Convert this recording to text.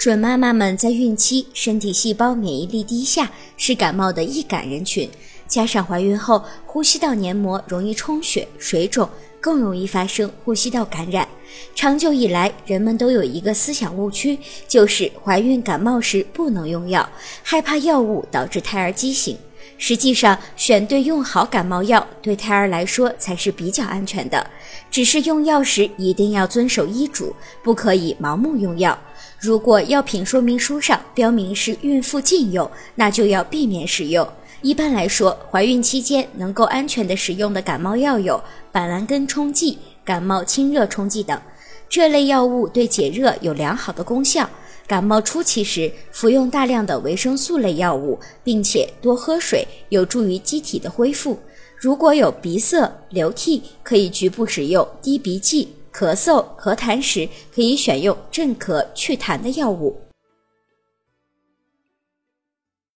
准妈妈们在孕期，身体细胞免疫力低下，是感冒的易感人群。加上怀孕后，呼吸道黏膜容易充血、水肿，更容易发生呼吸道感染。长久以来，人们都有一个思想误区，就是怀孕感冒时不能用药，害怕药物导致胎儿畸形。实际上，选对用好感冒药，对胎儿来说才是比较安全的。只是用药时一定要遵守医嘱，不可以盲目用药。如果药品说明书上标明是孕妇禁用，那就要避免使用。一般来说，怀孕期间能够安全的使用的感冒药有板蓝根冲剂、感冒清热冲剂等。这类药物对解热有良好的功效。感冒初期时，服用大量的维生素类药物，并且多喝水，有助于机体的恢复。如果有鼻塞、流涕，可以局部使用滴鼻剂；咳嗽、咳痰时，可以选用镇咳祛痰的药物。